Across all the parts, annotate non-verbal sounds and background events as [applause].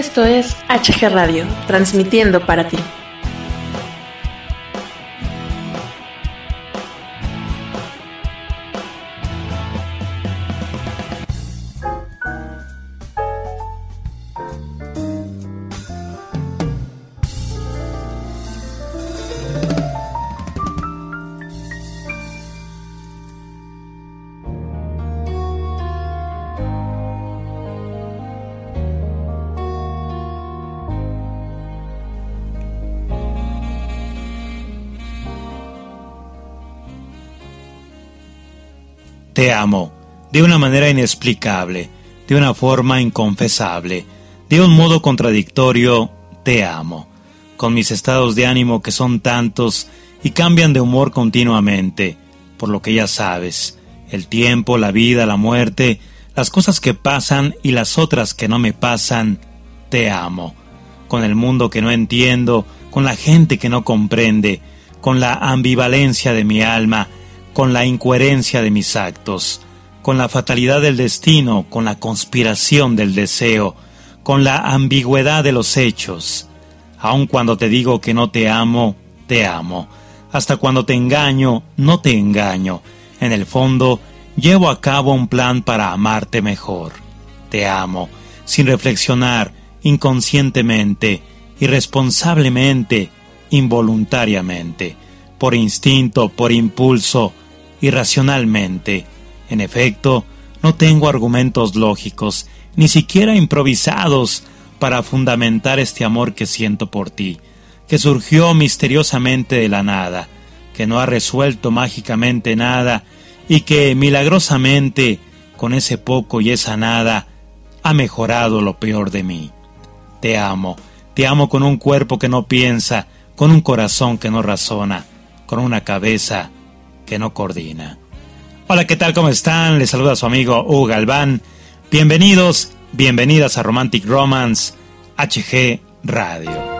Esto es HG Radio, transmitiendo para ti. Te amo, de una manera inexplicable, de una forma inconfesable, de un modo contradictorio, te amo, con mis estados de ánimo que son tantos y cambian de humor continuamente, por lo que ya sabes, el tiempo, la vida, la muerte, las cosas que pasan y las otras que no me pasan, te amo, con el mundo que no entiendo, con la gente que no comprende, con la ambivalencia de mi alma, con la incoherencia de mis actos, con la fatalidad del destino, con la conspiración del deseo, con la ambigüedad de los hechos. Aun cuando te digo que no te amo, te amo. Hasta cuando te engaño, no te engaño. En el fondo, llevo a cabo un plan para amarte mejor. Te amo, sin reflexionar, inconscientemente, irresponsablemente, involuntariamente, por instinto, por impulso, irracionalmente. En efecto, no tengo argumentos lógicos, ni siquiera improvisados, para fundamentar este amor que siento por ti, que surgió misteriosamente de la nada, que no ha resuelto mágicamente nada, y que milagrosamente, con ese poco y esa nada, ha mejorado lo peor de mí. Te amo, te amo con un cuerpo que no piensa, con un corazón que no razona, con una cabeza que no coordina. Hola, ¿qué tal? ¿Cómo están? Les saluda su amigo Hugo Galván. Bienvenidos, bienvenidas a Romantic Romance HG Radio.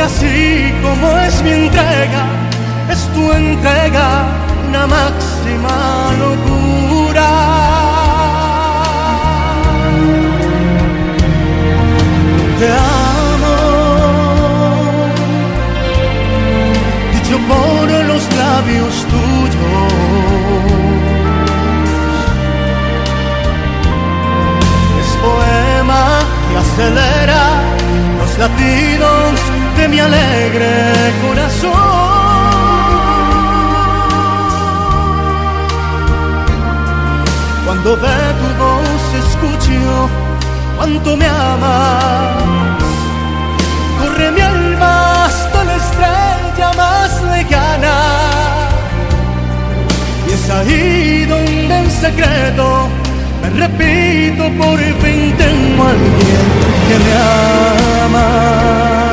así como es mi entrega, es tu entrega una máxima labios tuyos. Es poema que acelera los latidos de mi alegre corazón. Cuando de tu voz escucho cuánto me amas. ahí donde en secreto me repito por fin tengo a alguien que me ama.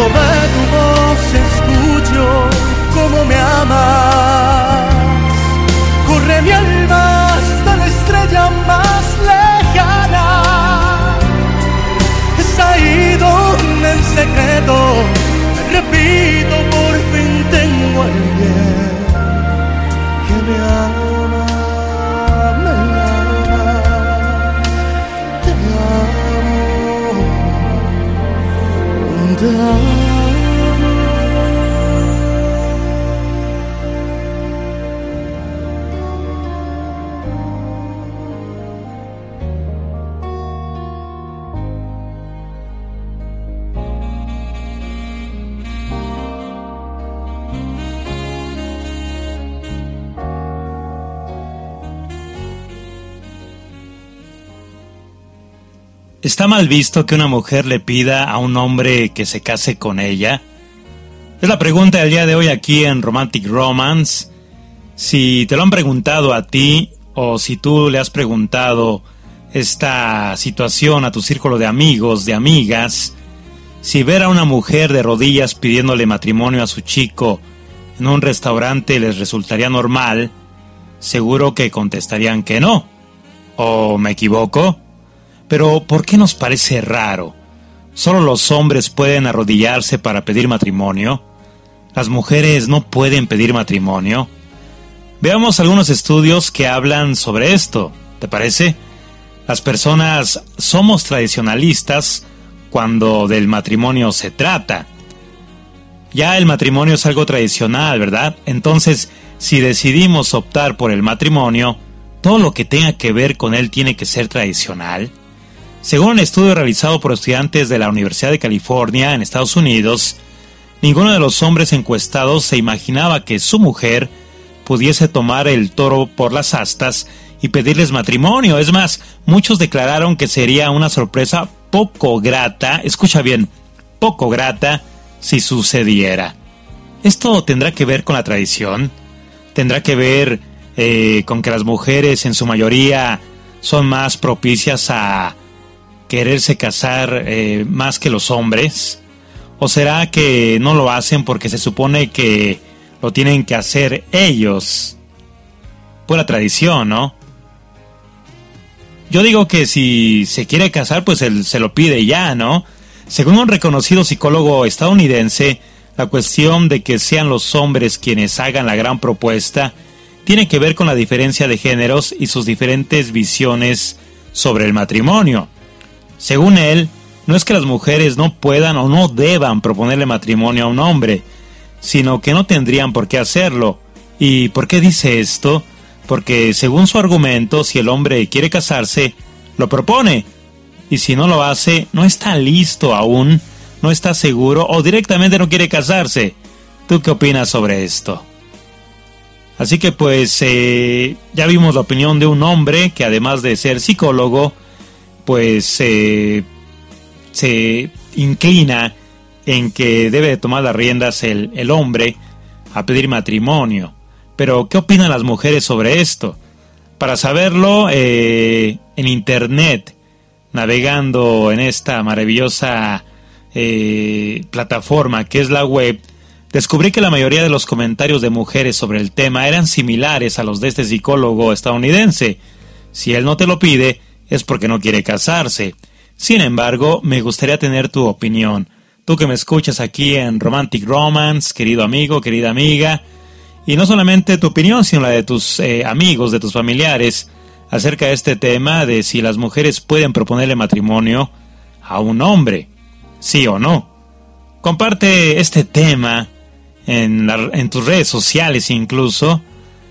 eco tu voz escucho cómo me amas. Corre mi alma hasta la estrella más lejana. Es ahí donde en secreto ¿Está mal visto que una mujer le pida a un hombre que se case con ella? Es la pregunta del día de hoy aquí en Romantic Romance. Si te lo han preguntado a ti o si tú le has preguntado esta situación a tu círculo de amigos, de amigas, si ver a una mujer de rodillas pidiéndole matrimonio a su chico en un restaurante les resultaría normal, seguro que contestarían que no. ¿O me equivoco? Pero ¿por qué nos parece raro? ¿Solo los hombres pueden arrodillarse para pedir matrimonio? ¿Las mujeres no pueden pedir matrimonio? Veamos algunos estudios que hablan sobre esto, ¿te parece? Las personas somos tradicionalistas cuando del matrimonio se trata. Ya el matrimonio es algo tradicional, ¿verdad? Entonces, si decidimos optar por el matrimonio, todo lo que tenga que ver con él tiene que ser tradicional. Según un estudio realizado por estudiantes de la Universidad de California en Estados Unidos, ninguno de los hombres encuestados se imaginaba que su mujer pudiese tomar el toro por las astas y pedirles matrimonio. Es más, muchos declararon que sería una sorpresa poco grata, escucha bien, poco grata, si sucediera. ¿Esto tendrá que ver con la tradición? ¿Tendrá que ver eh, con que las mujeres en su mayoría son más propicias a quererse casar eh, más que los hombres? ¿O será que no lo hacen porque se supone que lo tienen que hacer ellos? Pura tradición, ¿no? Yo digo que si se quiere casar, pues él se lo pide ya, ¿no? Según un reconocido psicólogo estadounidense, la cuestión de que sean los hombres quienes hagan la gran propuesta tiene que ver con la diferencia de géneros y sus diferentes visiones sobre el matrimonio. Según él, no es que las mujeres no puedan o no deban proponerle matrimonio a un hombre, sino que no tendrían por qué hacerlo. ¿Y por qué dice esto? Porque según su argumento, si el hombre quiere casarse, lo propone. Y si no lo hace, no está listo aún, no está seguro o directamente no quiere casarse. ¿Tú qué opinas sobre esto? Así que pues eh, ya vimos la opinión de un hombre que además de ser psicólogo, pues se inclina en que debe de tomar las riendas el, hombre a pedir matrimonio. Pero, ¿qué opinan las mujeres sobre esto? Para saberlo, eh, en internet, navegando en esta maravillosa eh, plataforma que es la web, descubrí que la mayoría de los comentarios de mujeres sobre el tema eran similares a los de este psicólogo estadounidense. Si él no te lo pide, es porque no quiere casarse. Sin embargo, me gustaría tener tu opinión. Tú que me escuchas aquí en Romantic Romance, querido amigo, querida amiga, y no solamente tu opinión, sino la de tus eh, amigos, de tus familiares, acerca de este tema de si las mujeres pueden proponerle matrimonio a un hombre, sí o no. Comparte este tema en, tus redes sociales incluso,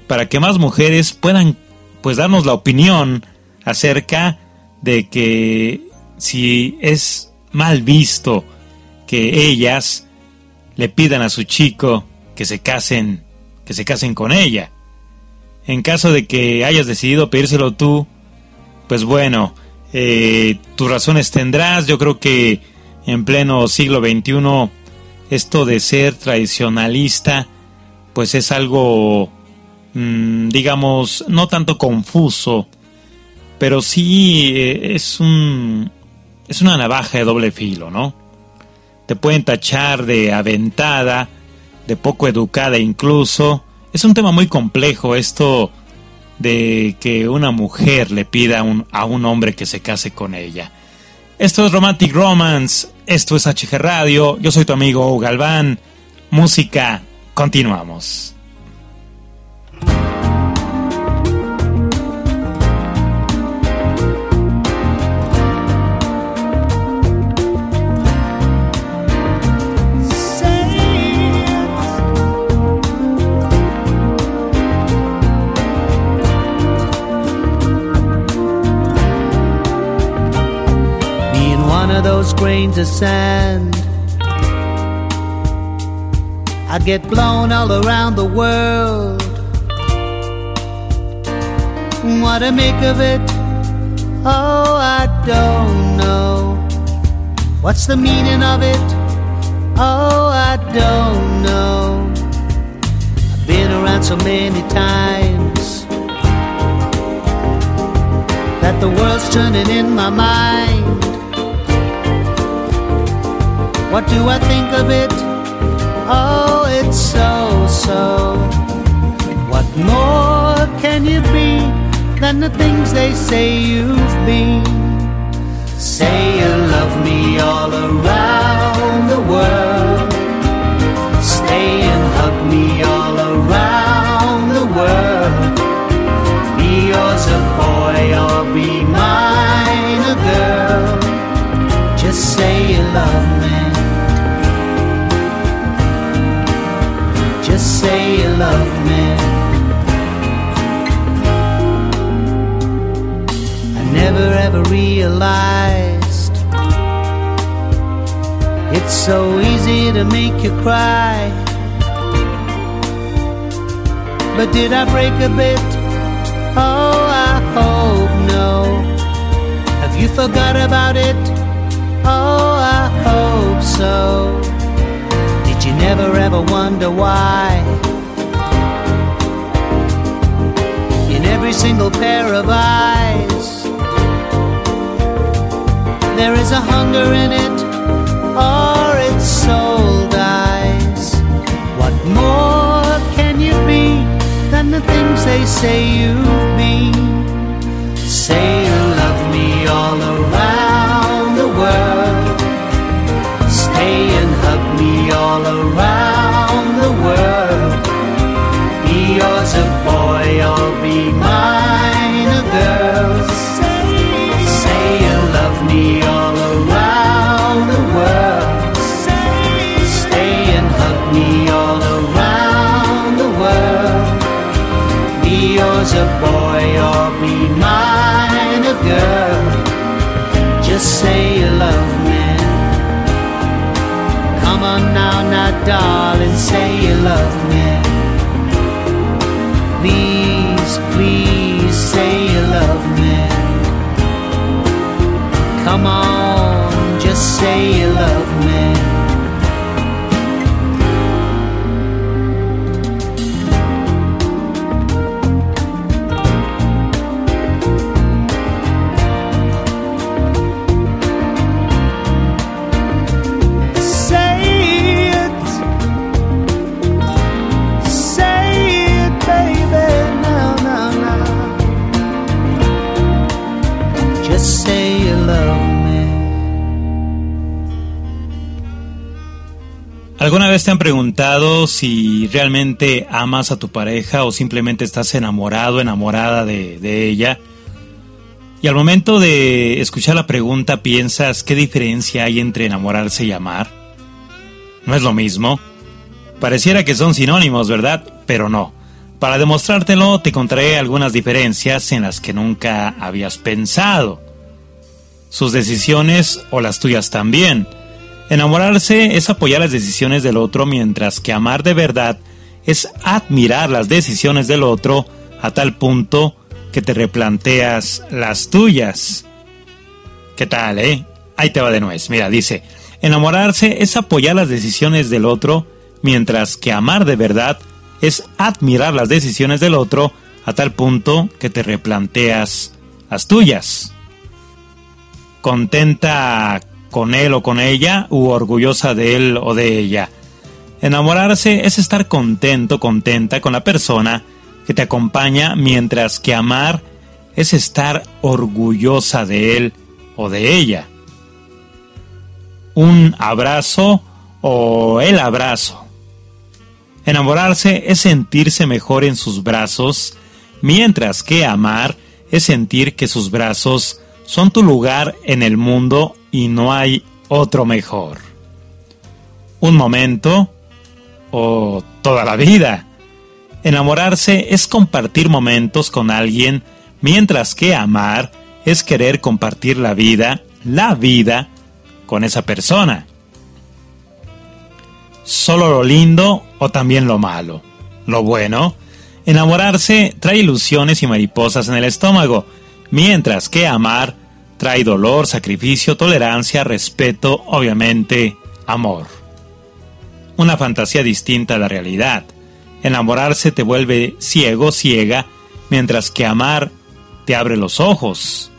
para que más mujeres puedan pues darnos la opinión acerca de que si es mal visto que ellas le pidan a su chico que se casen, que se casen con ella. En caso de que hayas decidido pedírselo tú, pues bueno, eh, tus razones tendrás. Yo creo que en pleno siglo XXI esto de ser tradicionalista, pues es algo, mm, digamos, no tanto confuso, pero sí eh, es un es una navaja de doble filo, ¿no? Te pueden tachar de aventada, de poco educada incluso. Es un tema muy complejo esto de que una mujer le pida a un hombre que se case con ella. Esto es Romantic Romance, esto es HG Radio, yo soy tu amigo Galván. Música, continuamos. Grains of sand. I get blown all around the world. What to make of it? Oh, I don't know. What's the meaning of it? Oh, I don't know. I've been around so many times that the world's turning in my mind. What do I think of it? Oh, it's so, so. What more can you be than the things they say you've been? Say you love me all around the world. Stay and hug me all love me. I never ever realized it's so easy to make you cry. But did I break a bit? Oh, I hope no. Have you forgot about it? Oh, I hope so Did you never ever wonder why. Every single pair of eyes, there is a hunger in it, or its soul dies. What more can you be than the things they say you've been? Say a boy or be mine a girl. Just say you love me. Come on now, now, darling, say you love me. Please, please say you love me. Come on, just say you preguntado si realmente amas a tu pareja o simplemente estás enamorado, enamorada de, ella? Y al momento de escuchar la pregunta piensas qué diferencia hay entre enamorarse y amar. No es lo mismo. Pareciera que son sinónimos, ¿verdad? Pero no. Para demostrártelo te contaré algunas diferencias en las que nunca habías pensado. Sus decisiones o las tuyas también Enamorarse es apoyar las decisiones del otro, mientras que amar de verdad es admirar las decisiones del otro a tal punto que te replanteas las tuyas. ¿Qué tal, eh? Ahí te va de nuez. Mira, dice, enamorarse es apoyar las decisiones del otro, mientras que amar de verdad es admirar las decisiones del otro a tal punto que te replanteas las tuyas. Contenta con él o con ella u orgullosa de él o de ella. Enamorarse es estar contento, contenta con la persona que te acompaña, mientras que amar es estar orgullosa de él o de ella. Un abrazo o el abrazo. Enamorarse es sentirse mejor en sus brazos, mientras que amar es sentir que sus brazos son tu lugar en el mundo y no hay otro mejor. Un momento o toda la vida. Enamorarse es compartir momentos con alguien, mientras que amar es querer compartir la vida, la vida, con esa persona. Solo lo lindo o también lo malo. Lo bueno, enamorarse trae ilusiones y mariposas en el estómago, mientras que amar trae dolor, sacrificio, tolerancia, respeto, obviamente, amor. Una fantasía distinta a la realidad. Enamorarse te vuelve ciego, ciega, mientras que amar te abre los ojos.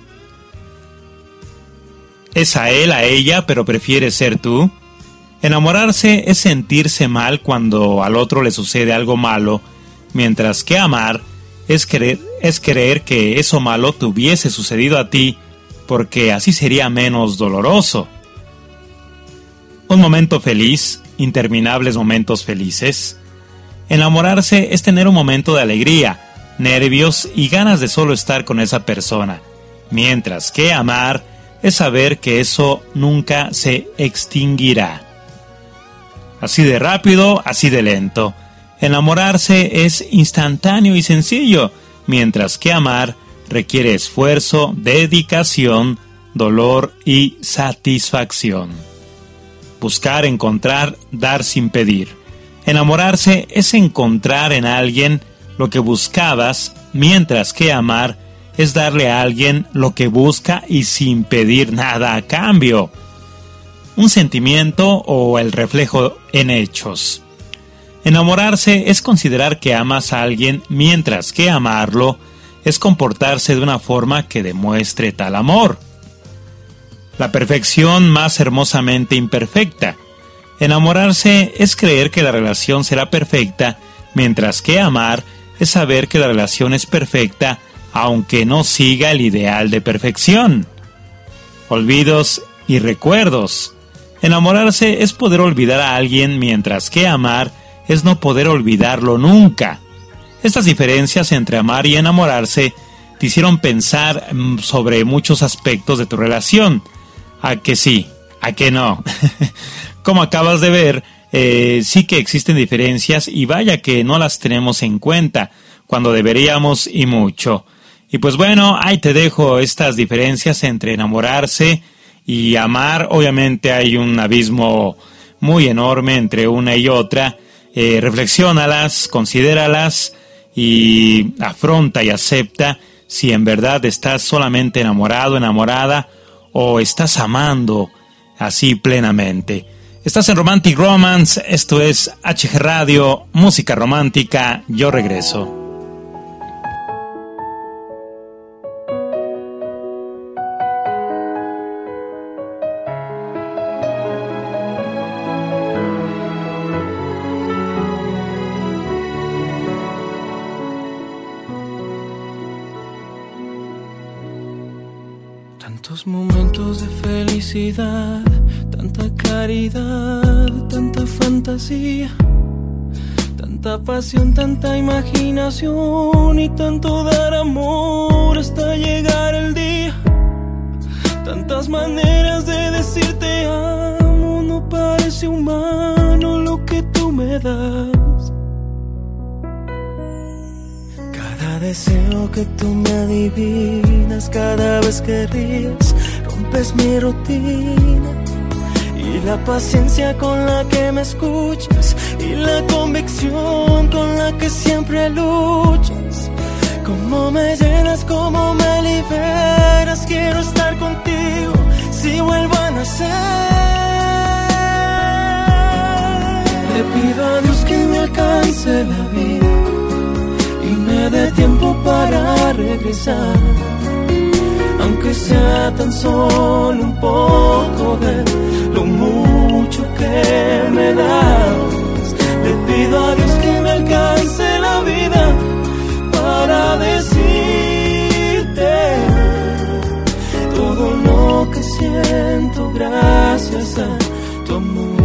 ¿Es a él, a ella, pero prefiere ser tú? Enamorarse es sentirse mal cuando al otro le sucede algo malo, mientras que amar es creer, es creer que eso malo te hubiese sucedido a ti porque así sería menos doloroso. Un momento feliz, interminables momentos felices. Enamorarse es tener un momento de alegría, nervios y ganas de solo estar con esa persona, mientras que amar es saber que eso nunca se extinguirá. Así de rápido, así de lento. Enamorarse es instantáneo y sencillo, mientras que amar requiere esfuerzo, dedicación, dolor y satisfacción. Buscar, encontrar, dar sin pedir. Enamorarse es encontrar en alguien lo que buscabas, mientras que amar es darle a alguien lo que busca y sin pedir nada a cambio. Un sentimiento o el reflejo en hechos. Enamorarse es considerar que amas a alguien mientras que amarlo es comportarse de una forma que demuestre tal amor. La perfección más hermosamente imperfecta. Enamorarse es creer que la relación será perfecta, mientras que amar es saber que la relación es perfecta aunque no siga el ideal de perfección. Olvidos y recuerdos. Enamorarse es poder olvidar a alguien mientras que amar es no poder olvidarlo nunca. Estas diferencias entre amar y enamorarse te hicieron pensar mm, sobre muchos aspectos de tu relación. A que sí, a que no. [laughs] Como acabas de ver, eh, sí que existen diferencias y vaya que no las tenemos en cuenta cuando deberíamos y mucho. Y pues bueno, ahí te dejo estas diferencias entre enamorarse y amar. Obviamente hay un abismo muy enorme entre una y otra. Eh, reflexiónalas, considéralas y afronta y acepta si en verdad estás solamente enamorado, enamorada o estás amando así plenamente. Estás en Romantic Romance, esto es HG Radio, música romántica, yo regreso. Pasión, tanta imaginación y tanto dar amor hasta llegar el día. Tantas maneras de decirte amo, no parece humano lo que tú me das. Cada deseo que tú me adivinas, cada vez que ríes, rompes mi rutina y y la paciencia con la que me escuchas y la convicción con la que siempre luchas. Cómo me llenas, cómo me liberas, quiero estar contigo si vuelvo a nacer. Le pido a Dios que me alcance la vida y me dé tiempo para regresar aunque sea tan solo un poco de lo mucho que me das. Le pido a Dios que me alcance la vida para decirte todo lo que siento gracias a tu amor.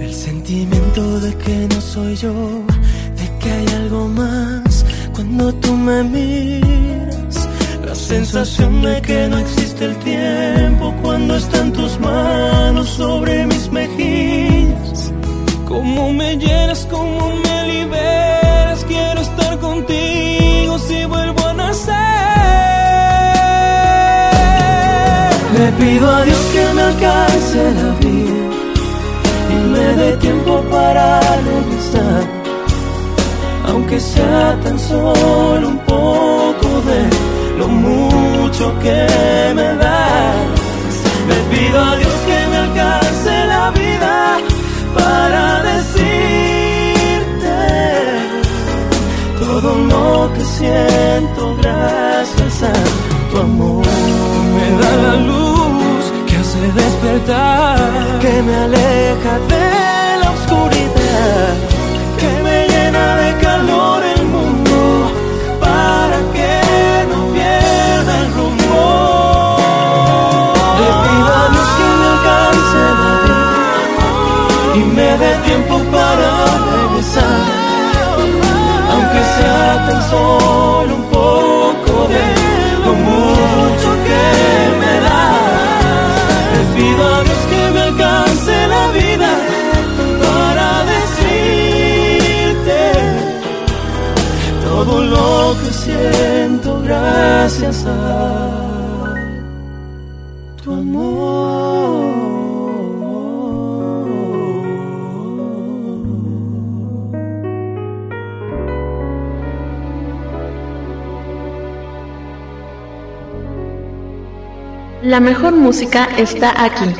El sentimiento de que no soy yo, de que hay algo más cuando tú me miras. Sensación de que no existe el tiempo cuando están tus manos sobre mis mejillas. Cómo me llenas, cómo me liberas. Quiero estar contigo si vuelvo a nacer. Le pido a Dios que me alcance la vida y me dé tiempo para regresar aunque sea tan solo un poco de lo mucho que me das. Le pido a Dios que me alcance la vida para decirte todo lo que siento gracias a tu amor. Me da la luz que hace despertar, que me aleja de la oscuridad, que me llena de calor me dé tiempo para regresar, aunque sea tan solo un poco de lo mucho que me da. Le pido a Dios que me alcance la vida para decirte todo lo que siento gracias a La mejor música está aquí.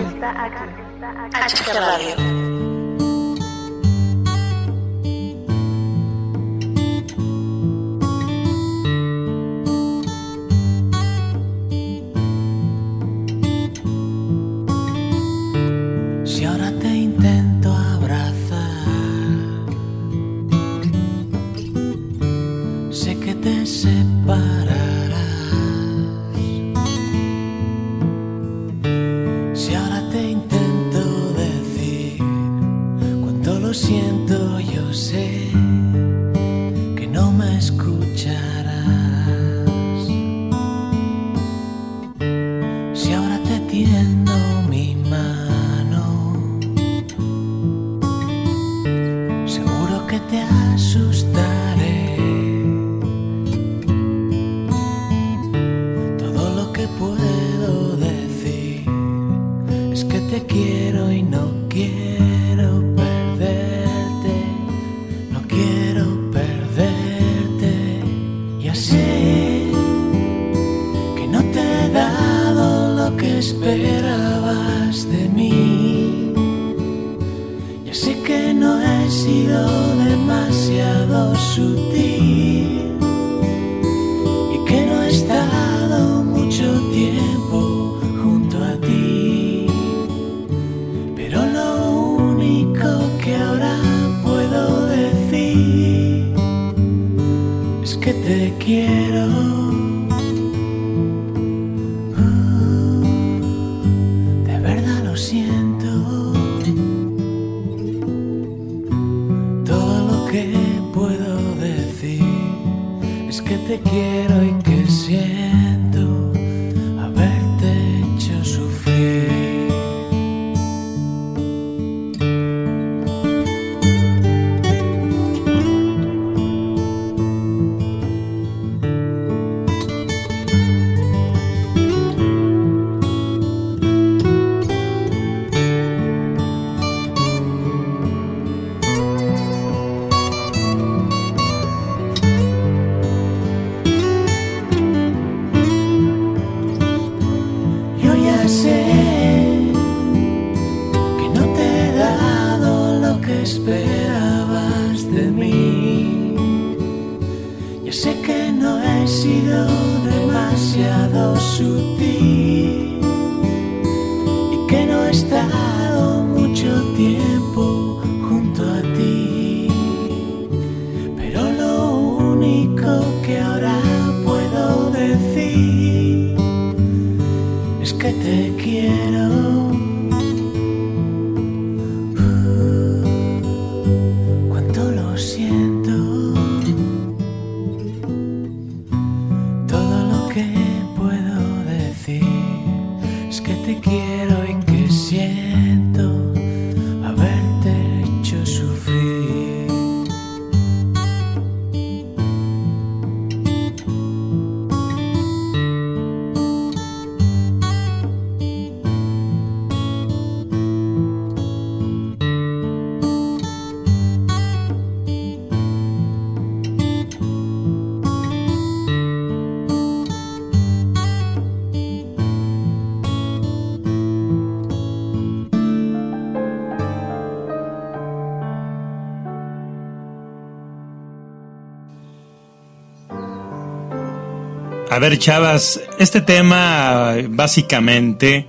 A ver, chavas, este tema básicamente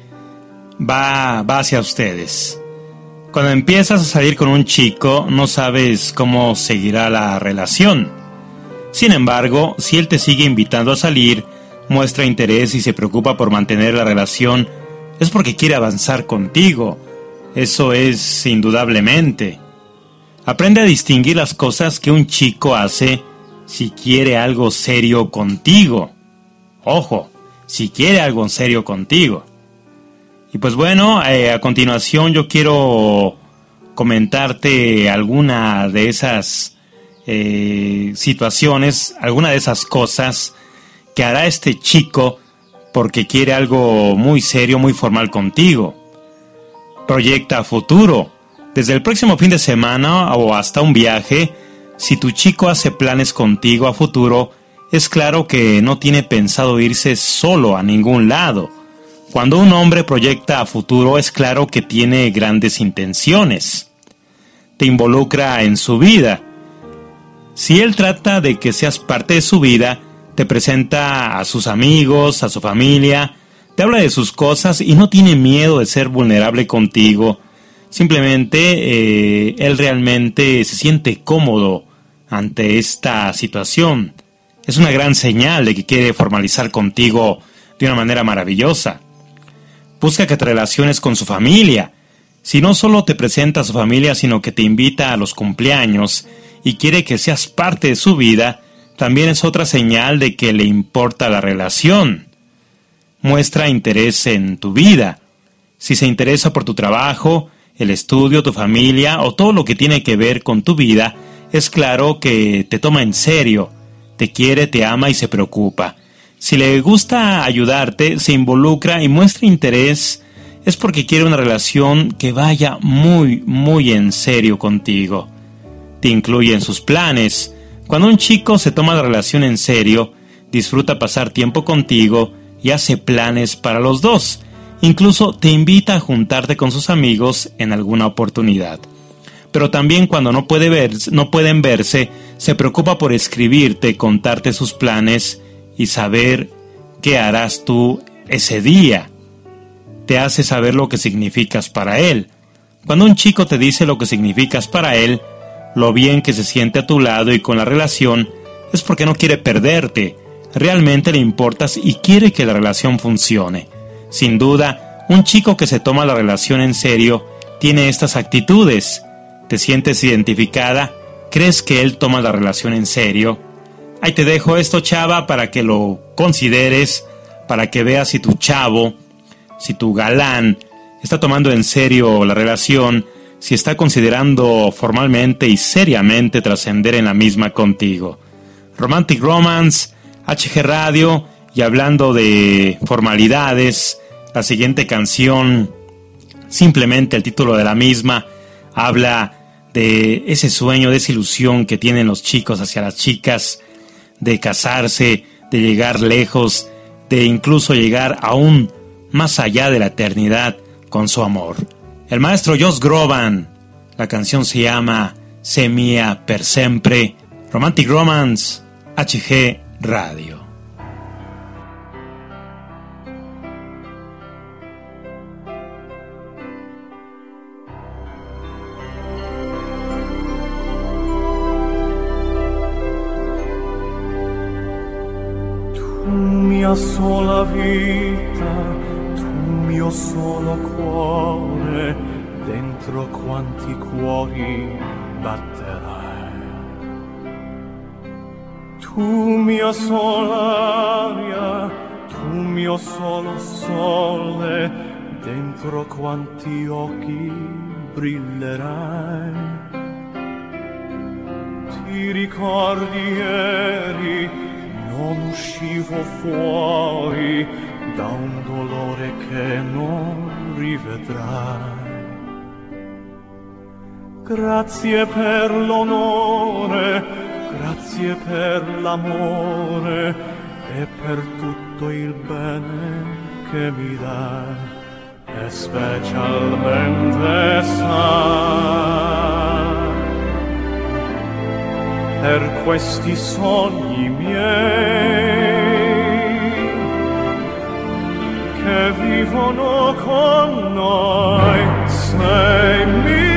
va, va hacia ustedes. Cuando empiezas a salir con un chico, no sabes cómo seguirá la relación. Sin embargo, si él te sigue invitando a salir, muestra interés y se preocupa por mantener la relación, es porque quiere avanzar contigo. Eso es indudablemente. Aprende a distinguir las cosas que un chico hace si quiere algo serio contigo. Ojo, si quiere algo en serio contigo. Y pues bueno, eh, a continuación yo quiero comentarte alguna de esas eh, situaciones, alguna de esas cosas que hará este chico porque quiere algo muy serio, muy formal contigo. Proyecta futuro. Desde el próximo fin de semana o hasta un viaje, si tu chico hace planes contigo a futuro, es claro que no tiene pensado irse solo a ningún lado. Cuando un hombre proyecta a futuro es claro que tiene grandes intenciones. Te involucra en su vida. Si él trata de que seas parte de su vida, te presenta a sus amigos, a su familia, te habla de sus cosas y no tiene miedo de ser vulnerable contigo. Simplemente eh, él realmente se siente cómodo ante esta situación es una gran señal de que quiere formalizar contigo de una manera maravillosa. Busca que te relaciones con su familia. Si no solo te presenta a su familia, sino que te invita a los cumpleaños y quiere que seas parte de su vida, también es otra señal de que le importa la relación. Muestra interés en tu vida. Si se interesa por tu trabajo, el estudio, tu familia o todo lo que tiene que ver con tu vida, es claro que te toma en serio te quiere, te ama y se preocupa. Si le gusta ayudarte, se involucra y muestra interés, es porque quiere una relación que vaya muy, muy en serio contigo. Te incluye en sus planes. Cuando un chico se toma la relación en serio, disfruta pasar tiempo contigo y hace planes para los dos. Incluso te invita a juntarte con sus amigos en alguna oportunidad pero también cuando no, puede no pueden verse, se preocupa por escribirte, contarte sus planes y saber qué harás tú ese día. Te hace saber lo que significas para él. Cuando un chico te dice lo que significas para él, lo bien que se siente a tu lado y con la relación, es porque no quiere perderte, realmente le importas y quiere que la relación funcione. Sin duda, un chico que se toma la relación en serio tiene estas actitudes ¿Te sientes identificada? ¿Crees que él toma la relación en serio? Ahí te dejo esto, chava, para que lo consideres, para que veas si tu chavo, si tu galán está tomando en serio la relación, si está considerando formalmente y seriamente trascender en la misma contigo. Romantic Romance, HG Radio, y hablando de formalidades, la siguiente canción, simplemente el título de la misma, habla de ese sueño, de esa ilusión que tienen los chicos hacia las chicas, de casarse, de llegar lejos, de incluso llegar aún más allá de la eternidad con su amor. El maestro Josh Groban, La canción se llama Semia per sempre, Romantic Romance, HG Radio. Mia sola vita, tu mio solo cuore, dentro quanti cuori batterai. Tu mia sola aria, tu mio solo sole, dentro quanti occhi brillerai. Ti ricordi ieri, non uscivo fuori da un dolore che non rivedrai. Grazie per l'onore, grazie per l'amore e per tutto il bene che mi dai, e specialmente sai per questi sogni miei che vivono con noi sei mia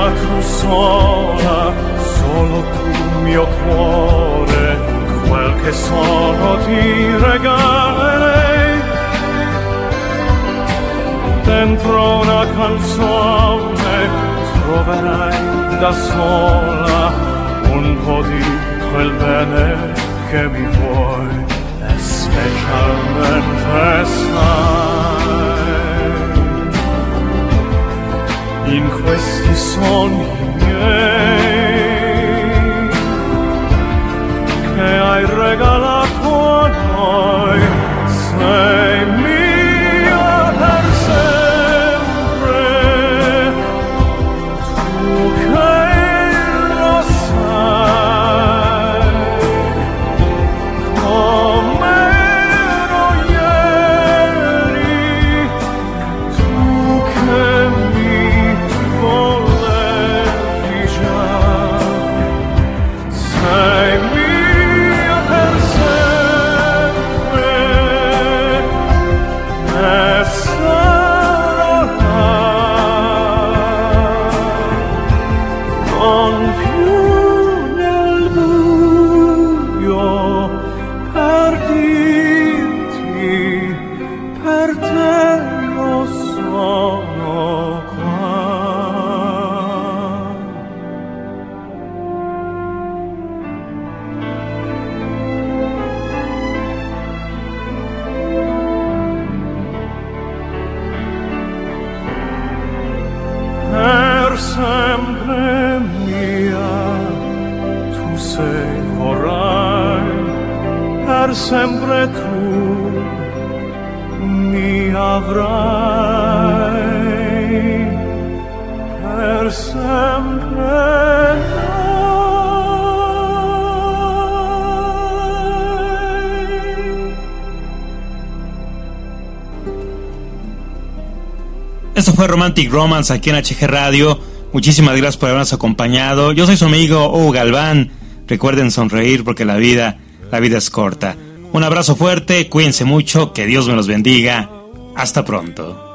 mia tu sola, solo tu mio cuore, quel che sono ti regalerei. Dentro una canzone troverai da sola un po' di quel bene che mi vuoi e specialmente sai in questi sogni miei che hai regalato a noi sei fue Romantic Romance aquí en HG Radio. Muchísimas gracias por habernos acompañado. Yo soy su amigo Hugo Galván. Recuerden sonreír porque la vida, la vida es corta. Un abrazo fuerte, cuídense mucho, que Dios me los bendiga. Hasta pronto.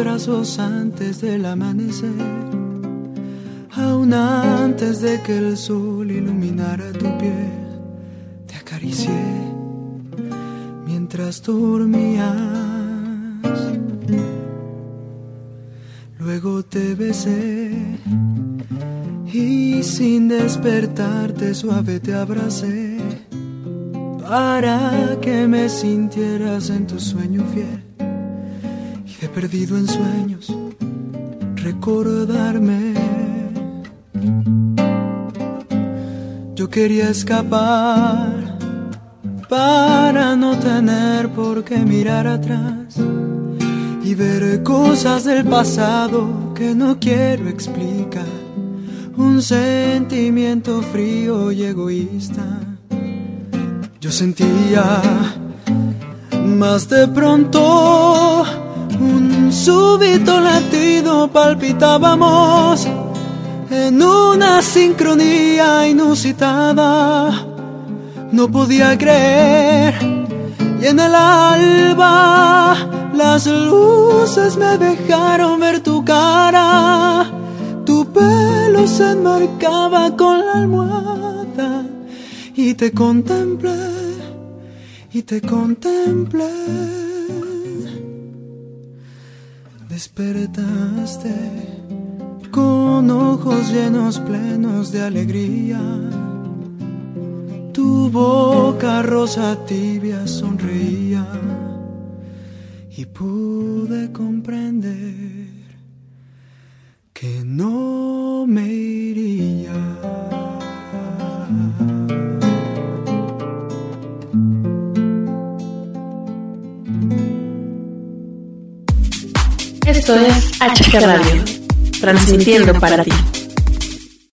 Brazos antes del amanecer, aún antes de que el sol iluminara tu piel, te acaricié mientras dormías. Luego te besé y sin despertarte suave te abracé para que me sintieras en tu sueño fiel perdido en sueños recordarme. Yo quería escapar para no tener por qué mirar atrás y ver cosas del pasado que no quiero explicar. Un sentimiento frío y egoísta yo sentía más de pronto un súbito latido palpitábamos en una sincronía inusitada. No podía creer y en el alba las luces me dejaron ver tu cara. Tu pelo se enmarcaba con la almohada y te contemplé, y te contemplé. Despertaste con ojos llenos plenos de alegría. Tu boca rosa tibia sonreía y pude comprender que no me iría. Esto es HG Radio, transmitiendo para ti.